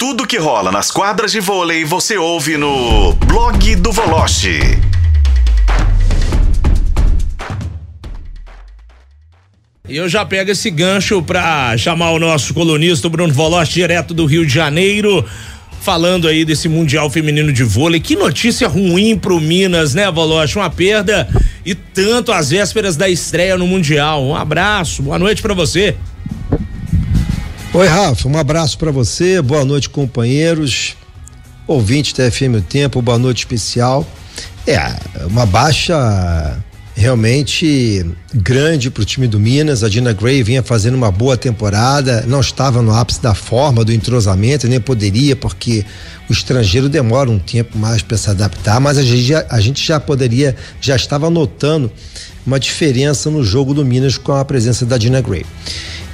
Tudo que rola nas quadras de vôlei você ouve no blog do Voloche. E eu já pego esse gancho para chamar o nosso colunista Bruno Voloche, direto do Rio de Janeiro, falando aí desse Mundial Feminino de Vôlei. Que notícia ruim pro Minas, né, Voloche? Uma perda e tanto às vésperas da estreia no Mundial. Um abraço, boa noite para você. Oi, Rafa, um abraço para você, boa noite, companheiros, ouvintes da FM O Tempo, boa noite especial. É, uma baixa realmente grande para o time do Minas. A Dina Gray vinha fazendo uma boa temporada, não estava no ápice da forma, do entrosamento, nem poderia, porque o estrangeiro demora um tempo mais para se adaptar, mas a gente, já, a gente já poderia, já estava notando uma diferença no jogo do Minas com a presença da Dina Gray.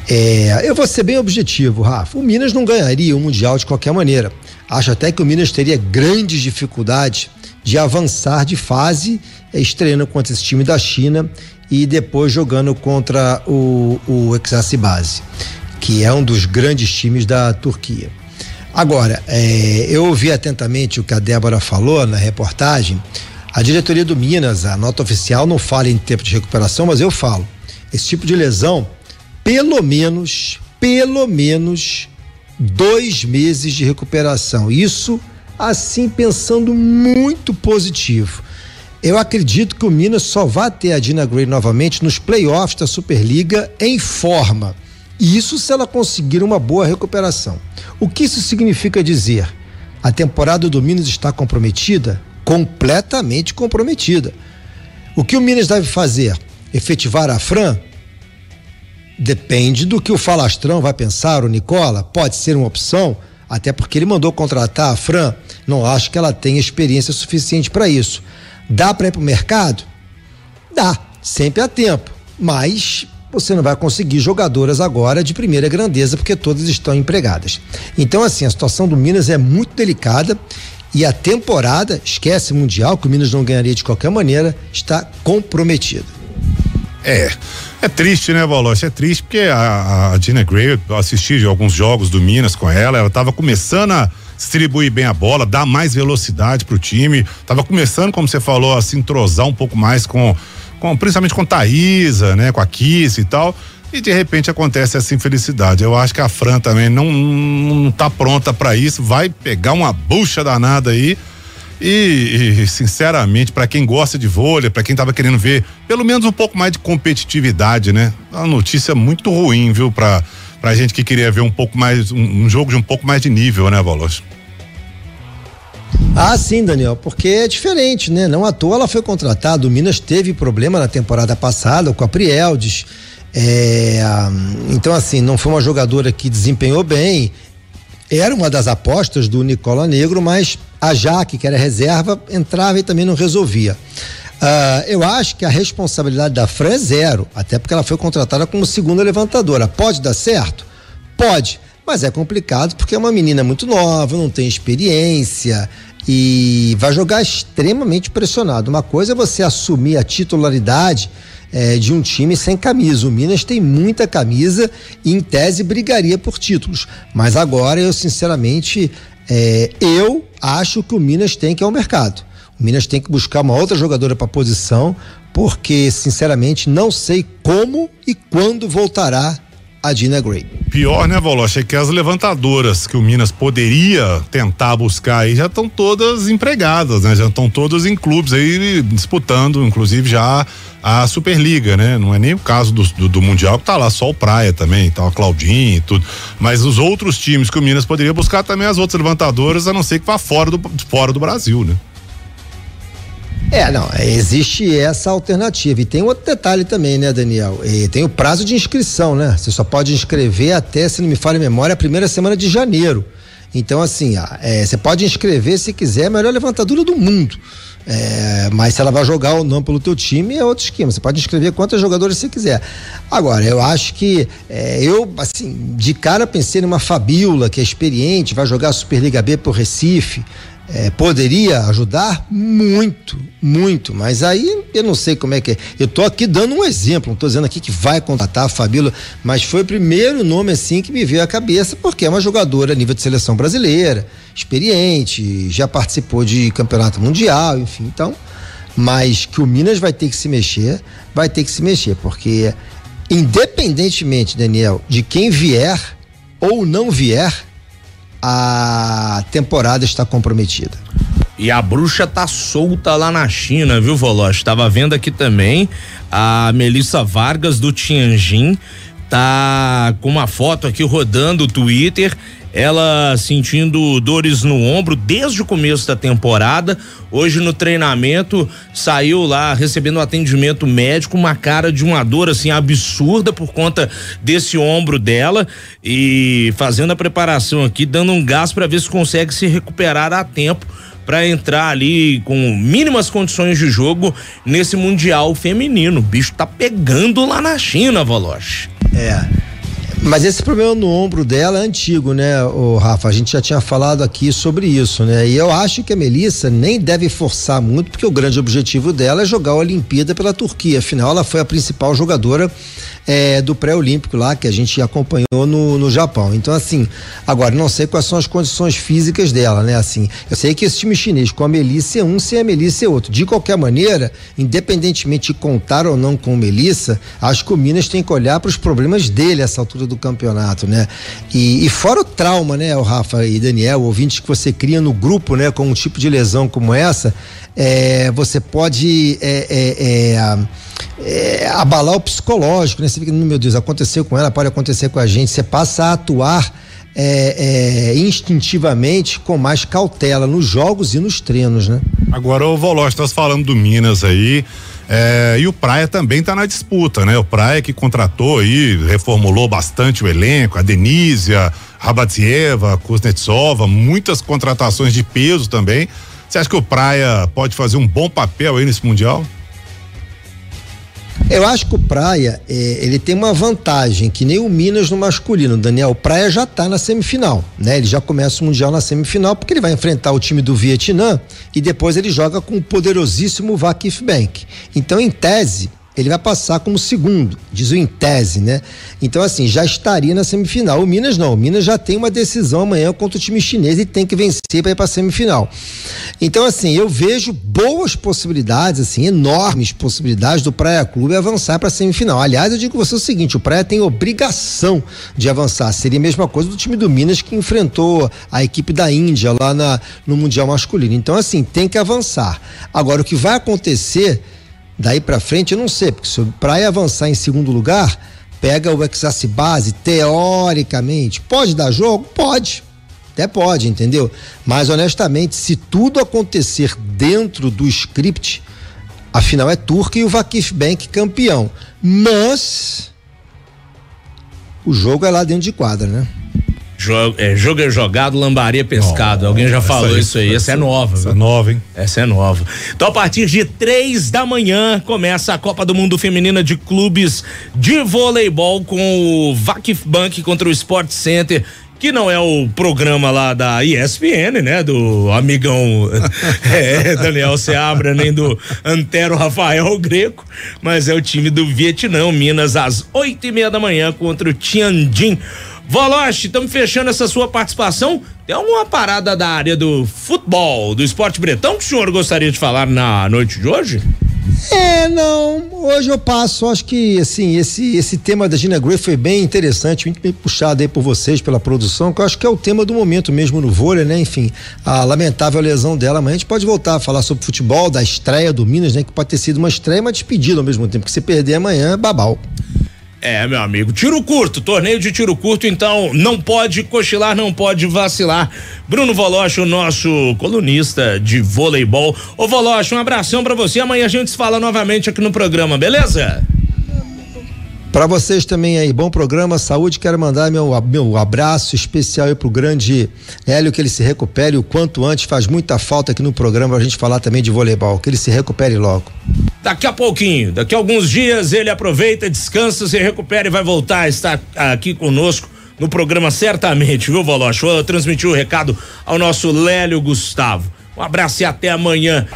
É, eu vou ser bem objetivo, Rafa. O Minas não ganharia o Mundial de qualquer maneira. Acho até que o Minas teria grandes dificuldades de avançar de fase, é, estreando contra esse time da China e depois jogando contra o, o Base, que é um dos grandes times da Turquia. Agora, é, eu ouvi atentamente o que a Débora falou na reportagem. A diretoria do Minas, a nota oficial, não fala em tempo de recuperação, mas eu falo. Esse tipo de lesão pelo menos, pelo menos dois meses de recuperação. Isso assim pensando muito positivo. Eu acredito que o Minas só vai ter a Dina Gray novamente nos playoffs da Superliga em forma. Isso se ela conseguir uma boa recuperação. O que isso significa dizer? A temporada do Minas está comprometida? Completamente comprometida. O que o Minas deve fazer? Efetivar a Fran? Depende do que o falastrão vai pensar, o Nicola. Pode ser uma opção, até porque ele mandou contratar a Fran. Não acho que ela tenha experiência suficiente para isso. Dá para ir para o mercado? Dá, sempre há tempo. Mas você não vai conseguir jogadoras agora de primeira grandeza, porque todas estão empregadas. Então, assim, a situação do Minas é muito delicada e a temporada, esquece Mundial, que o Minas não ganharia de qualquer maneira, está comprometida. É. É triste, né, Baloche? É triste porque a, a Gina Gray, eu assisti alguns jogos do Minas com ela, ela estava começando a distribuir bem a bola, dar mais velocidade pro time, estava começando, como você falou, a se entrosar um pouco mais com, com principalmente com Thaísa, né, com a Kiss e tal. E de repente acontece essa infelicidade. Eu acho que a Fran também não, não tá pronta para isso, vai pegar uma bucha danada aí e, e sinceramente, para quem gosta de vôlei, para quem tava querendo ver pelo menos um pouco mais de competitividade, né? Uma notícia muito ruim, viu, pra, pra gente que queria ver um pouco mais, um, um jogo de um pouco mais de nível, né, Valos? Ah, sim, Daniel, porque é diferente, né? Não à toa ela foi contratada. O Minas teve problema na temporada passada com a Prieldes. É, então, assim, não foi uma jogadora que desempenhou bem. Era uma das apostas do Nicola Negro, mas a Jaque, que era reserva, entrava e também não resolvia. Uh, eu acho que a responsabilidade da Fran é zero, até porque ela foi contratada como segunda levantadora. Pode dar certo? Pode, mas é complicado porque é uma menina muito nova, não tem experiência e vai jogar extremamente pressionado. Uma coisa é você assumir a titularidade é, de um time sem camisa. O Minas tem muita camisa e, em tese, brigaria por títulos. Mas agora eu, sinceramente, é, eu acho que o Minas tem que ir ao mercado. O Minas tem que buscar uma outra jogadora para posição, porque, sinceramente, não sei como e quando voltará a Dina Gray. Pior, né, Voloche? É que as levantadoras que o Minas poderia tentar buscar aí já estão todas empregadas, né? Já estão todas em clubes aí disputando, inclusive já a Superliga, né? Não é nem o caso do, do, do Mundial, que tá lá só o Praia também, tá o Claudinho e tudo. Mas os outros times que o Minas poderia buscar também as outras levantadoras, a não ser que vá fora do, fora do Brasil, né? É, não, existe essa alternativa. E tem outro detalhe também, né, Daniel? E tem o prazo de inscrição, né? Você só pode inscrever até, se não me falha a memória, a primeira semana de janeiro. Então, assim, é, você pode inscrever se quiser a melhor levantadora do mundo. É, mas se ela vai jogar ou não pelo teu time é outro esquema. Você pode inscrever quantos jogadores você quiser. Agora, eu acho que é, eu, assim, de cara pensei numa Fabiola, que é experiente, vai jogar a Superliga B pro Recife. É, poderia ajudar muito, muito, mas aí eu não sei como é que é. Eu tô aqui dando um exemplo, não tô dizendo aqui que vai contratar a Fabíola, mas foi o primeiro nome assim que me veio à cabeça, porque é uma jogadora a nível de seleção brasileira, experiente, já participou de campeonato mundial, enfim, então, mas que o Minas vai ter que se mexer, vai ter que se mexer, porque independentemente, Daniel, de quem vier ou não vier, a temporada está comprometida. E a bruxa tá solta lá na China, viu, Voloche? Tava vendo aqui também a Melissa Vargas do Tianjin tá com uma foto aqui rodando o Twitter ela sentindo dores no ombro desde o começo da temporada. Hoje no treinamento saiu lá recebendo atendimento médico, uma cara de uma dor assim absurda por conta desse ombro dela e fazendo a preparação aqui, dando um gás para ver se consegue se recuperar a tempo para entrar ali com mínimas condições de jogo nesse mundial feminino. O bicho tá pegando lá na China, Valoche. É. Mas esse problema no ombro dela é antigo, né, o Rafa? A gente já tinha falado aqui sobre isso, né? E eu acho que a Melissa nem deve forçar muito, porque o grande objetivo dela é jogar a Olimpíada pela Turquia. Afinal, ela foi a principal jogadora é, do pré-olímpico lá, que a gente acompanhou no, no Japão. Então, assim, agora, não sei quais são as condições físicas dela, né? Assim, eu sei que esse time chinês com a Melissa é um, sem a Melissa é outro. De qualquer maneira, independentemente de contar ou não com Melissa, acho que o Minas tem que olhar para os problemas dele essa altura do campeonato, né? E, e fora o trauma, né, o Rafa e Daniel, ouvintes que você cria no grupo, né, com um tipo de lesão como essa, é, você pode é, é, é é, abalar o psicológico, né? Você fica, meu Deus, aconteceu com ela, pode acontecer com a gente. Você passa a atuar é, é, instintivamente com mais cautela nos jogos e nos treinos, né? Agora, o Volós, estás falando do Minas aí. É, e o Praia também está na disputa, né? O Praia que contratou aí, reformulou bastante o elenco, a Denísia, Rabatsieva, Kuznetsova, muitas contratações de peso também. Você acha que o Praia pode fazer um bom papel aí nesse Mundial? Eu acho que o Praia, é, ele tem uma vantagem, que nem o Minas no masculino, Daniel. O Praia já está na semifinal, né? Ele já começa o Mundial na semifinal, porque ele vai enfrentar o time do Vietnã e depois ele joga com o poderosíssimo Vakif Bank. Então, em tese, ele vai passar como segundo, diz o em tese, né? Então, assim, já estaria na semifinal. O Minas não, o Minas já tem uma decisão amanhã contra o time chinês e tem que vencer para ir para a semifinal. Então, assim, eu vejo boas possibilidades, assim, enormes possibilidades do Praia Clube avançar para a semifinal. Aliás, eu digo você o seguinte: o Praia tem obrigação de avançar. Seria a mesma coisa do time do Minas que enfrentou a equipe da Índia lá na, no Mundial Masculino. Então, assim, tem que avançar. Agora, o que vai acontecer Daí para frente eu não sei, porque se o Praia avançar em segundo lugar, pega o Exace Base, teoricamente, pode dar jogo? Pode. Até pode, entendeu? Mas honestamente, se tudo acontecer dentro do script, afinal é Turca e o Vakif Bank campeão. Mas o jogo é lá dentro de quadra, né? Jogo é, jogo é jogado, lambaria pescado. Oh, Alguém já falou isso aí. Essa, essa é nova. Essa é nova, hein? Essa é nova. Então, a partir de três da manhã, começa a Copa do Mundo Feminina de Clubes de Voleibol com o Vakif Bank contra o Sport Center que não é o programa lá da ESPN, né? Do amigão é, Daniel Seabra, nem do Antero Rafael Greco, mas é o time do Vietnã, Minas, às oito e meia da manhã contra o Tianjin. Voloche, estamos fechando essa sua participação. Tem alguma parada da área do futebol, do esporte bretão que o senhor gostaria de falar na noite de hoje? É, não. Hoje eu passo. Acho que assim esse esse tema da Gina Gray foi bem interessante, muito bem puxado aí por vocês pela produção, que eu acho que é o tema do momento mesmo no vôlei, né? Enfim, a lamentável lesão dela, mas a gente pode voltar a falar sobre futebol, da estreia do Minas, né? Que pode ter sido uma estreia, mas despedida ao mesmo tempo, que se perder amanhã é babau. É, meu amigo, tiro curto, torneio de tiro curto, então não pode cochilar, não pode vacilar. Bruno Voloche, o nosso colunista de voleibol. Ô Voloche, um abração para você. Amanhã a gente se fala novamente aqui no programa, beleza? Para vocês também aí, bom programa, saúde. Quero mandar meu, meu abraço especial aí pro grande Hélio, que ele se recupere o quanto antes. Faz muita falta aqui no programa pra gente falar também de voleibol. Que ele se recupere logo. Daqui a pouquinho, daqui a alguns dias, ele aproveita, descansa, se recupera e vai voltar a estar aqui conosco no programa certamente, viu, Volocho? Vou transmitir o recado ao nosso Lélio Gustavo. Um abraço e até amanhã.